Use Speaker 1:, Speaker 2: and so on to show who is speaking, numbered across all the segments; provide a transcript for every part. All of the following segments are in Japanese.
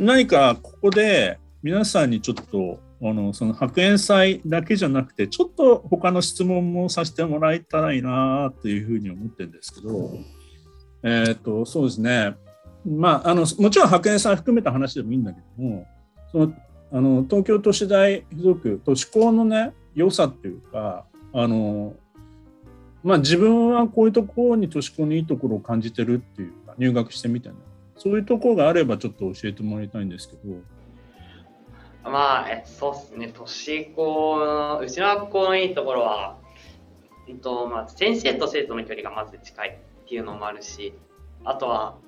Speaker 1: 何かここで皆さんにちょっとあのその白煙祭だけじゃなくてちょっと他の質問もさせてもらいたいなというふうに思ってるんですけど、えっ、とそうですね。まああのもちろん白煙祭含めた話でもいいんだけどもそのあの東京都市大附属都市高のね良さっていうかあのまあ自分はこういうところに都市高にいいところを感じてるっていうか入学してみてね。そういうところがあればちょっと教えてもらいたいんですけど。
Speaker 2: まあ、えそうですね、年子の、うちの学校のいいところは、えっとまあ、先生と生徒の距離がまず近いっていうのもあるし、あとは、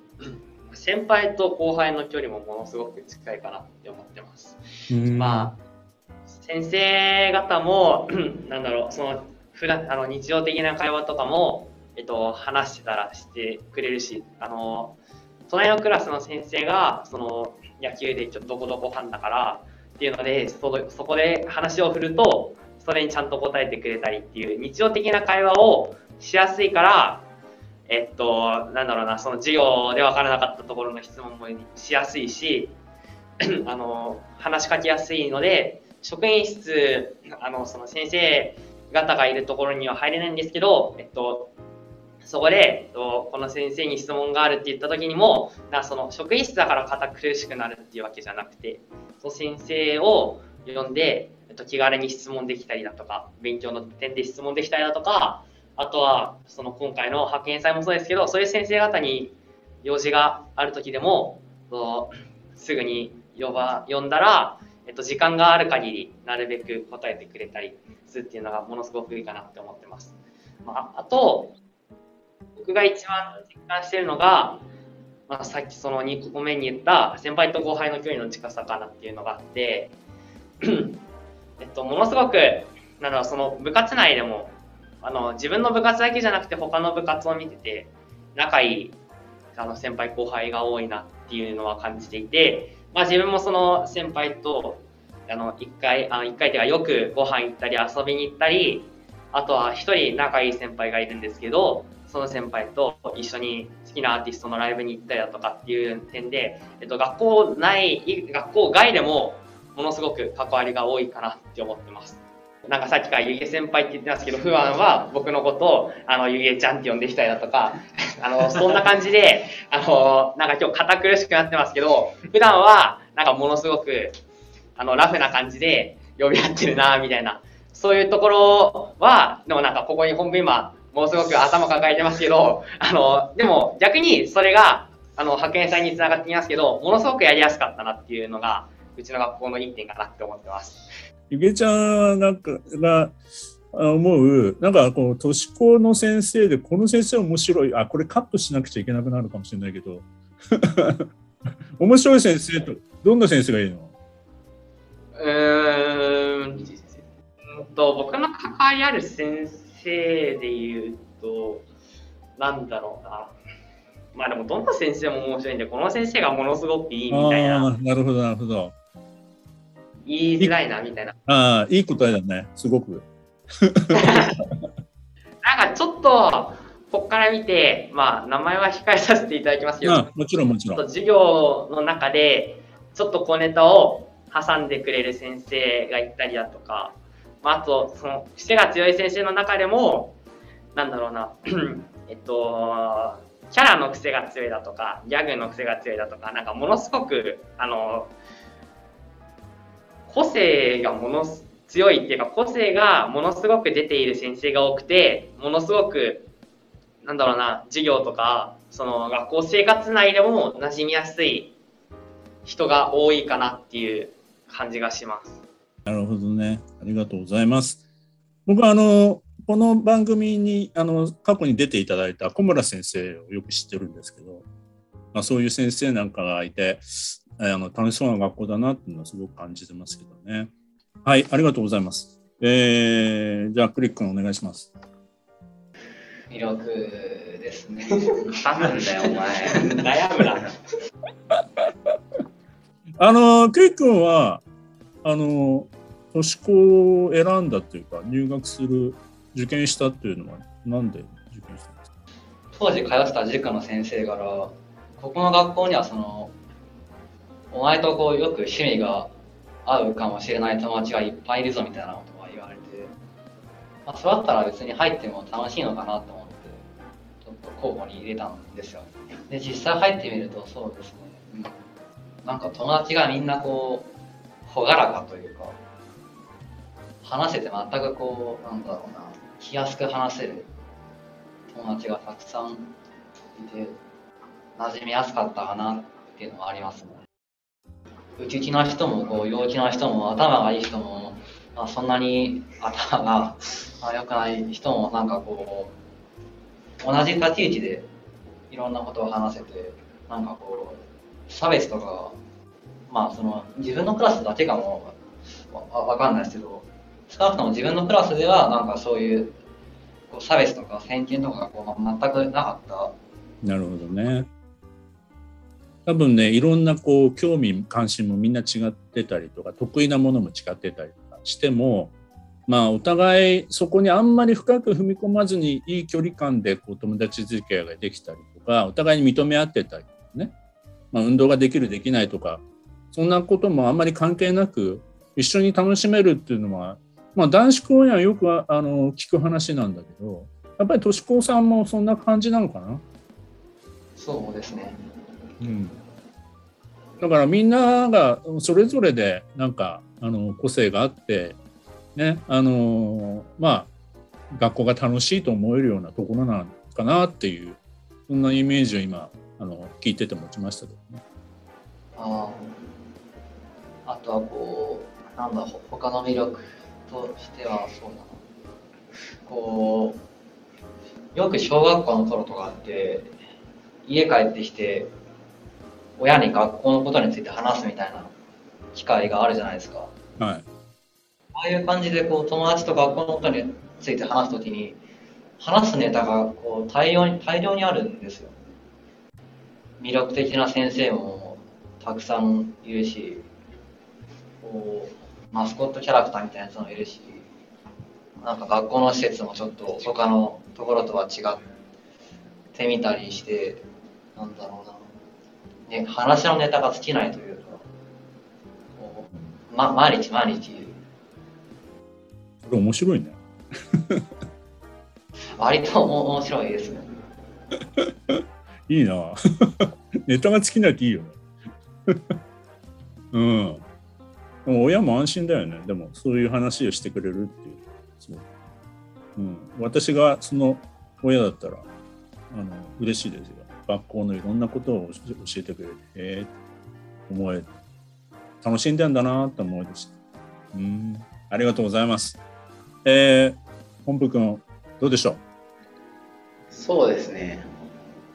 Speaker 2: 先輩と後輩の距離もものすごく近いかなって思ってます。まあ、先生方も、なんだろう、その、普段あの日常的な会話とかも、えっと、話してたらしてくれるし、あの、隣のクラスの先生が、その、野球でちょっとどこどこファンだから、っていうのでそそこで話を振るとそれにちゃんと答えてくれたりっていう日常的な会話をしやすいからえっとなんだろうなその授業で分からなかったところの質問もしやすいし あの話しかけやすいので職員室あのその先生方がいるところには入れないんですけど、えっと、そこで、この先生に質問があるって言った時にも、なその職員室だから堅苦しくなるっていうわけじゃなくて、その先生を呼んで、気軽に質問できたりだとか、勉強の点で質問できたりだとか、あとは、その今回の派遣祭もそうですけど、そういう先生方に用事がある時でも、すぐに呼ば、呼んだら、えっと、時間がある限り、なるべく答えてくれたりするっていうのがものすごくいいかなって思ってます。まあ、あと、僕が一番実感してるのが、まあ、さっきその2個目に言った先輩と後輩の距離の近さかなっていうのがあって えっと、ものすごく、なん、その部活内でも、あの、自分の部活だけじゃなくて他の部活を見てて、仲いい、あの、先輩後輩が多いなっていうのは感じていて、まあ自分もその先輩と、あの、一回、あ、一回ていうかよくご飯行ったり遊びに行ったり、あとは一人仲いい先輩がいるんですけど、その先輩と一緒に好きなアーティストのライブに行ったりだとかっていう点で、えっと、学校内、学校外でもものすごく関わりが多いかなって思ってます。なんかさっきからゆげ先輩って言ってますけど、普段は僕のことを、あの、ゆげちゃんって呼んできたりだとか、あの、そんな感じで、あの、なんか今日堅苦しくなってますけど、普段は、なんかものすごく、あの、ラフな感じで呼び合ってるな、みたいな。そういうところは、でもなんかここに本部今、もうすごく頭抱えてますけど、あの、でも逆にそれが、あの、派遣祭につながってきますけど、ものすごくやりやすかったなっていうのが、うちの学校のいい点かなって思ってます。
Speaker 1: ゆげちゃんなんかが思う、なんかこう、都市高の先生で、この先生面白い、あ、これカットしなくちゃいけなくなるかもしれないけど、面白い先生と、どんな先生がいいの？
Speaker 2: うーんと、僕の関わりある先生生で言うと、なんだろうな。まあでも、どんな先生も面白いんで、この先生がものすごくいいみたいな。
Speaker 1: なるほど、なるほど。
Speaker 2: 言いづらいな、みたいな。
Speaker 1: ああ、いい答えだね、すごく。
Speaker 2: なんかちょっと、ここから見て、まあ、名前は控えさせていただきますけど、
Speaker 1: もちろんもちろん。
Speaker 2: 授業の中で、ちょっと小ネタを挟んでくれる先生がいたりだとか、まあ、あと、その、癖が強い先生の中でも、なんだろうな、えっと、キャラの癖が強いだとか、ギャグの癖が強いだとか、なんかものすごく、あの、個性がもの強いっていうか、個性がものすごく出ている先生が多くて、ものすごく、なんだろうな、授業とか、その学校生活内でも馴染みやすい人が多いかなっていう感じがします。
Speaker 1: なるほどね。ありがとうございます。僕はあの、この番組にあの過去に出ていただいた小村先生をよく知ってるんですけど、まあ、そういう先生なんかがいてあの楽しそうな学校だなっていうのはすごく感じてますけどね。はい、ありがとうございます。えー、じゃあクリックお願いします。
Speaker 3: 魅力ですね。
Speaker 2: 頼んだよ、お前。悩むな。
Speaker 1: あの、クイ君は、あの、都市高を選んだというか、入学する、受験したっていうのは、なんで受験したんですか？
Speaker 3: 当時通ってた塾の先生から、ここの学校にはその、お前とこうよく趣味が合うかもしれない友達がいっぱいいるぞみたいなことが言われて、まあ、そうだったら別に入っても楽しいのかなと思って、ちょっと候補に入れたんですよ。で、実際入ってみるとそうですね、うん、なんか友達がみんなこう、朗らかというか、話せて全くこう、なんだろうな、気安く話せる友達がたくさんいて、馴染みやすかったかなっていうのはありますね。うちうちの人もこう陽気な人も頭がいい人も、まあ、そんなに頭が良くない人もなんかこう同じ立ち位置でいろんなことを話せてなんかこう差別とかまあその自分のクラスだけかもわわかんないですけど少なくとも自分のクラスではなんかそういうこう差別とか偏見とかがこう全くなかった。
Speaker 1: なるほどね。多分ねいろんなこう興味関心もみんな違ってたりとか得意なものも違ってたりとかしてもまあお互いそこにあんまり深く踏み込まずにいい距離感でこう友達付き合いができたりとかお互いに認め合ってたりとかね、まあ、運動ができるできないとかそんなこともあんまり関係なく一緒に楽しめるっていうのは、まあ、男子校にはよくあの聞く話なんだけどやっぱり都市高さんもそんな感じなのかな？
Speaker 3: そうですね。
Speaker 1: うん、だからみんながそれぞれでなんかあの個性があってねあのまあ学校が楽しいと思えるようなところなのかなっていうそんなイメージを今あの聞いてて持ちましたけどね。
Speaker 3: ああとはこうなんだ他の魅力としてはそうだなこうよく小学校の頃とかって家帰ってきて親に学校のことについて話すみたいな機会があるじゃないですか。
Speaker 1: はい。
Speaker 3: ああいう感じでこう友達と学校のことについて話すときに話すネタがこう大量に大量にあるんですよ。魅力的な先生もたくさんいるし、こうマスコットキャラクターみたいなやつもいるし、なんか学校の施設もちょっと他のところとは違ってみたりして、なんだろうな。ね、話のネタが尽きないというか、ま、毎日毎日。
Speaker 1: これ面白いね。
Speaker 3: 割と面白いですね。
Speaker 1: いいな。ネタが尽きないっていいよね。うん。でも親も安心だよね。でもそういう話をしてくれるっていう。そううん、私がその親だったらあの嬉しいですよ。学校のいろんなことを教えてくれて、えー、思え楽しんでんだなと思いました。うん、ありがとうございます。えー、本部君、どうでしょう？
Speaker 4: そうですね。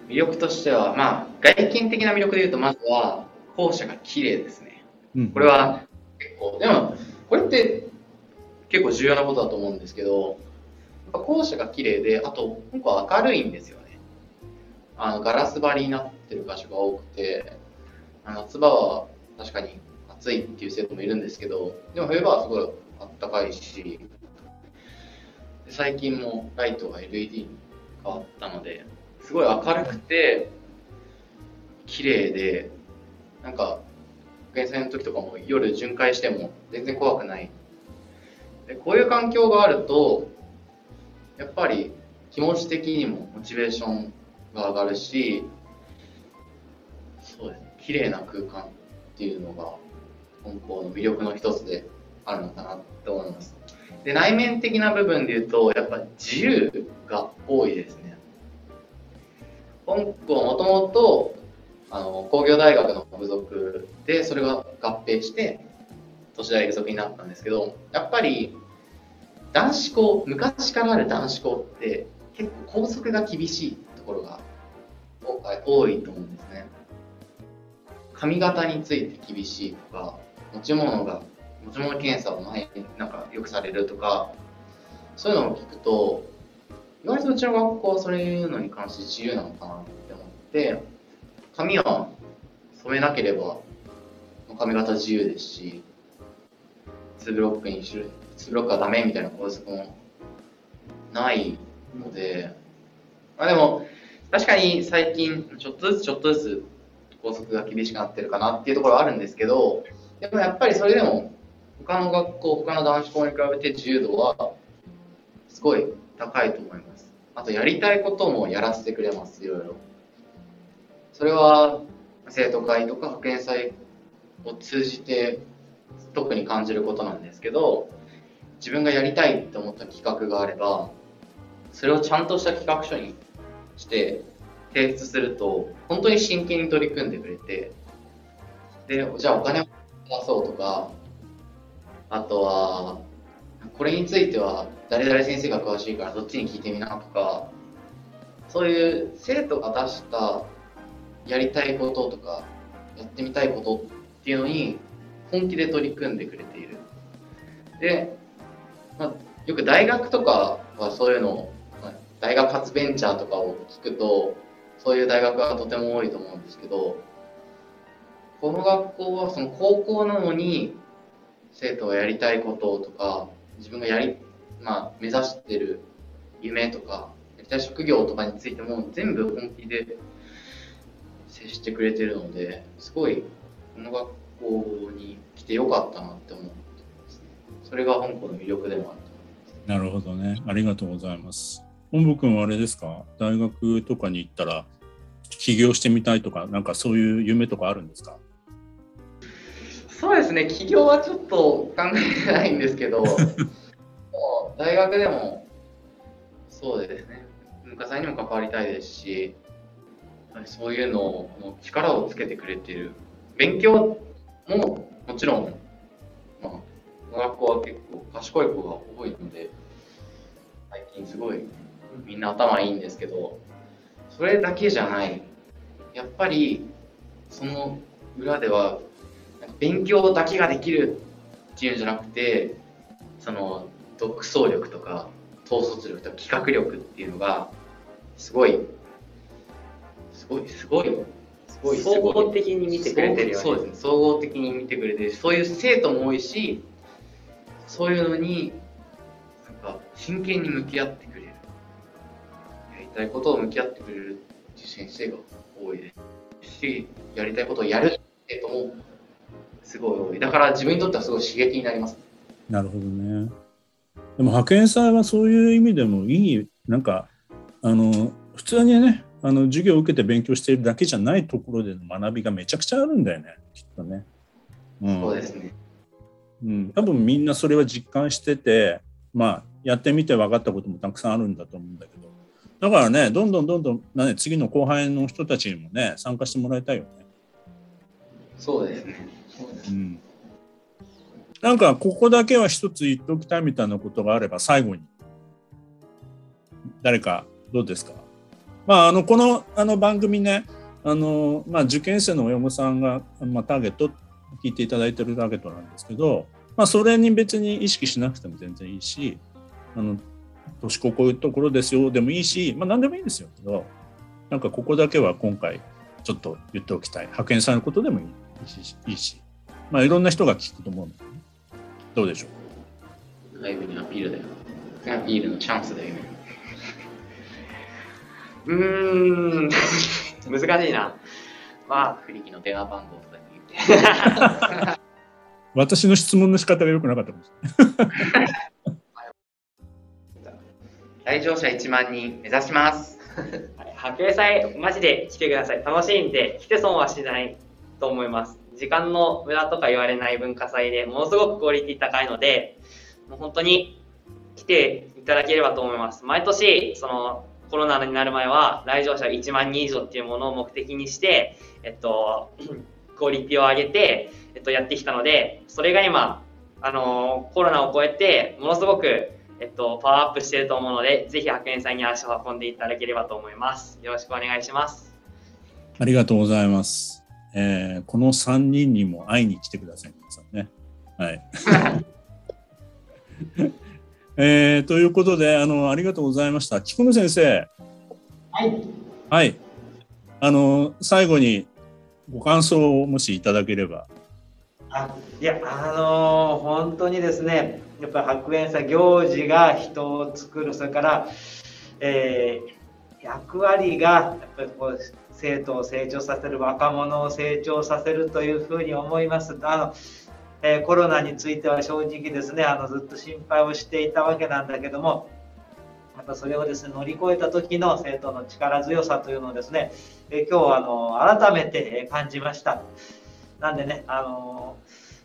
Speaker 4: 魅力としては、まあ、外見的な魅力で言うと、まずは、校舎が綺麗ですね。うん、これは結構、でも、これって結構重要なことだと思うんですけど、やっぱ校舎が綺麗で、あと、結構明るいんですよね。あのガラス張りになってる場所が多くて夏場は確かに暑いっていう生徒もいるんですけどでも冬場はすごいあったかいし最近もライトが LED に変わったのですごい明るくて綺麗でなんか学園祭の時とかも夜巡回しても全然怖くないでこういう環境があるとやっぱり気持ち的にもモチベーションが上がるし、そうですね、綺麗な空間っていうのが、本校の魅力の一つであるのかなと思います。で、内面的な部分で言うと、やっぱ自由が多いですね。本校もともと、あの、工業大学の部族で、それが合併して、都市大附属になったんですけど、やっぱり、男子校、昔からある男子校って結構校則が厳しいところが多いと思うんですね。髪型について厳しいとか、持ち物が、持ち物検査を前になんかよくされるとか、そういうのを聞くと、意外とうちの学校はそういうのに関して自由なのかなって思って、髪は染めなければ髪型自由ですし、2ブロックにしる、2ブロックはダメみたいな校則もないので、まあでも、確かに最近ちょっとずつちょっとずつ校則が厳しくなってるかなっていうところはあるんですけど、でもやっぱりそれでも他の学校、他の男子校に比べて自由度はすごい高いと思います。あとやりたいこともやらせてくれます、いろいろ。それは生徒会とか保健祭を通じて特に感じることなんですけど、自分がやりたいって思った企画があれば、それをちゃんとした企画書にして提出すると、本当に真剣に取り組んでくれて、で、じゃあお金を出そうとか、あとは、これについては誰々先生が詳しいからどっちに聞いてみなとか、そういう生徒が出したやりたいこととか、やってみたいことっていうのに本気で取り組んでくれている。で、まあ、よく大学とかはそういうのを大学発ベンチャーとかを聞くと、そういう大学がとても多いと思うんですけど、この学校はその高校なのに、生徒がやりたいこととか、自分がやり、まあ、目指してる夢とか、やりたい職業とかについても全部本気で接してくれてるので、すごい、この学校に来てよかったなって思ってますね。それが香港の魅力でもある。
Speaker 1: なるほどね。ありがとうございます。本部君はあれですか？大学とかに行ったら起業してみたいとかなんかそういう夢とかあるんですか？
Speaker 4: そうですね起業はちょっと考えてないんですけど 大学でもそうですね文化祭にも関わりたいですしそういうのを力をつけてくれている勉強ももちろん、まあ、学校は結構賢い子が多いので最近すごいみんな頭いいんですけどそれだけじゃない。やっぱりその裏では勉強だけができるっていうんじゃなくてその独創力とか統率力とか企画力っていうのがすごいごい。すごい。すごい。
Speaker 2: 総合的に見てくれてるよ
Speaker 4: ね。そうです。ね総合的に見てくれてる。そういう生徒も多いしそういうのになんか真剣に向き合ってくれる。たいことを向き合ってくれる先生が多いですし、やりたいことをやるっていうのもすごい多い。だから自分にとってはすごい刺激になります。
Speaker 1: なるほどね。でも派遣祭はそういう意味でもいい、なんか、あの、普通にね、あの授業を受けて勉強しているだけじゃないところでの学びがめちゃくちゃあるんだよね、きっとね。
Speaker 4: うん、そうですね。
Speaker 1: うん、多分みんなそれは実感してて、まあ、やってみて分かったこともたくさんあるんだと思うんだけど、だからね、どんどんどんどん、ね、次の後輩の人たちにもね、参加してもらいたいよね。
Speaker 4: そうですね。そうです、うん、
Speaker 1: なんか、ここだけは一つ言っておきたいみたいなことがあれば、最後に。誰か、どうですか？まあ、あの、この、あの番組ね、あの、まあ、受験生の親御さんが、まあ、ターゲット、聞いていただいてるターゲットなんですけど、まあ、それに別に意識しなくても全然いいし、あの、年ここいうところですよでもいいし、まあ、何でもいいんですよけど、なんかここだけは今回ちょっと言っておきたい。派遣さんのことでもいいし、いいしまあ、いろんな人が聞くと思うので、どうでしょ
Speaker 4: う？ライブにアピールだよ。アピールのチャンスだよ。
Speaker 2: うーん、難しいな。まあ、
Speaker 4: フリキの電話番号とかに言って。
Speaker 1: 私の質問の仕方が良くなかったかもしれない。
Speaker 4: 来場者1万人目指します。
Speaker 2: はい、派祭、マジで来てください。楽しいんで、来て損はしないと思います。時間の無駄とか言われない文化祭でものすごくクオリティ高いので、もう本当に来ていただければと思います。毎年、そのコロナになる前は来場者1万人以上っていうものを目的にして、えっと、クオリティを上げて、えっと、やってきたので、それが今、あのコロナを超えて、ものすごくえっと、パワーアップしていると思うので、ぜひ白煙祭に足を運んでいただければと思います。よろしくお願いします。
Speaker 1: ありがとうございます。えー、この3人にも会いに来てください、皆さんね。はい。えー、ということであの、ありがとうございました。菊野先生。
Speaker 5: はい。
Speaker 1: はい。あの、最後にご感想をもしいただければ。
Speaker 5: あいや、あのー、本当にですね、やっぱり白煙祭行事が人を作る、それから、えー、役割がやっぱりこう生徒を成長させる、若者を成長させるというふうに思います。あのえー、コロナについては正直ですねあのずっと心配をしていたわけなんだけどもやっぱそれをですね乗り越えた時の生徒の力強さというのをですね、えー、今日あの改めて感じました。なんでね、あの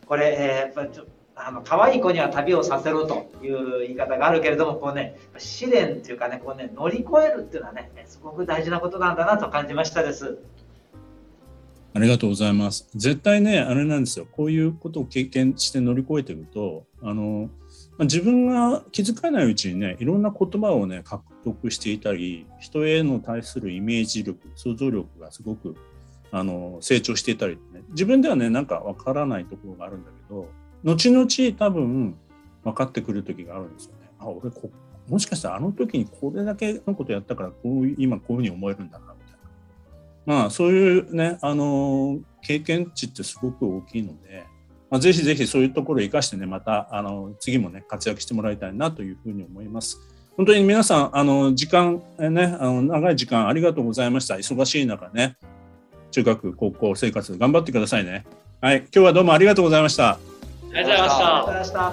Speaker 5: ー、これ、えー、やっぱちょあの可愛い子には旅をさせろという言い方があるけれども、こうね、試練っていうかね、こうね、乗り越えるっていうのはね、すごく大事なことなんだなと感じましたです。
Speaker 1: ありがとうございます。絶対ね、あれなんですよ。こういうことを経験して乗り越えてると、あの、自分が気づかないうちにね、いろんな言葉をね、獲得していたり、人への対するイメージ力、想像力がすごくあの成長していたり、ね、自分ではね、なんかわからないところがあるんだけど、後々多分分かってくる時があるんですよね。あ、俺こ、もしかしたらあの時にこれだけのことやったから、こう今こういうふうに思えるんだなまあ、そういうね、あの、経験値ってすごく大きいので、まあ、ぜひぜひそういうところを生かしてね、また、あの、次もね、活躍してもらいたいなというふうに思います。本当に皆さん、あの、時間、ね、あの、長い時間ありがとうございました。忙しい中ね、中学、高校生活頑張ってくださいね。はい、今日はどうもありがとうございました。あ
Speaker 2: りがとうございました。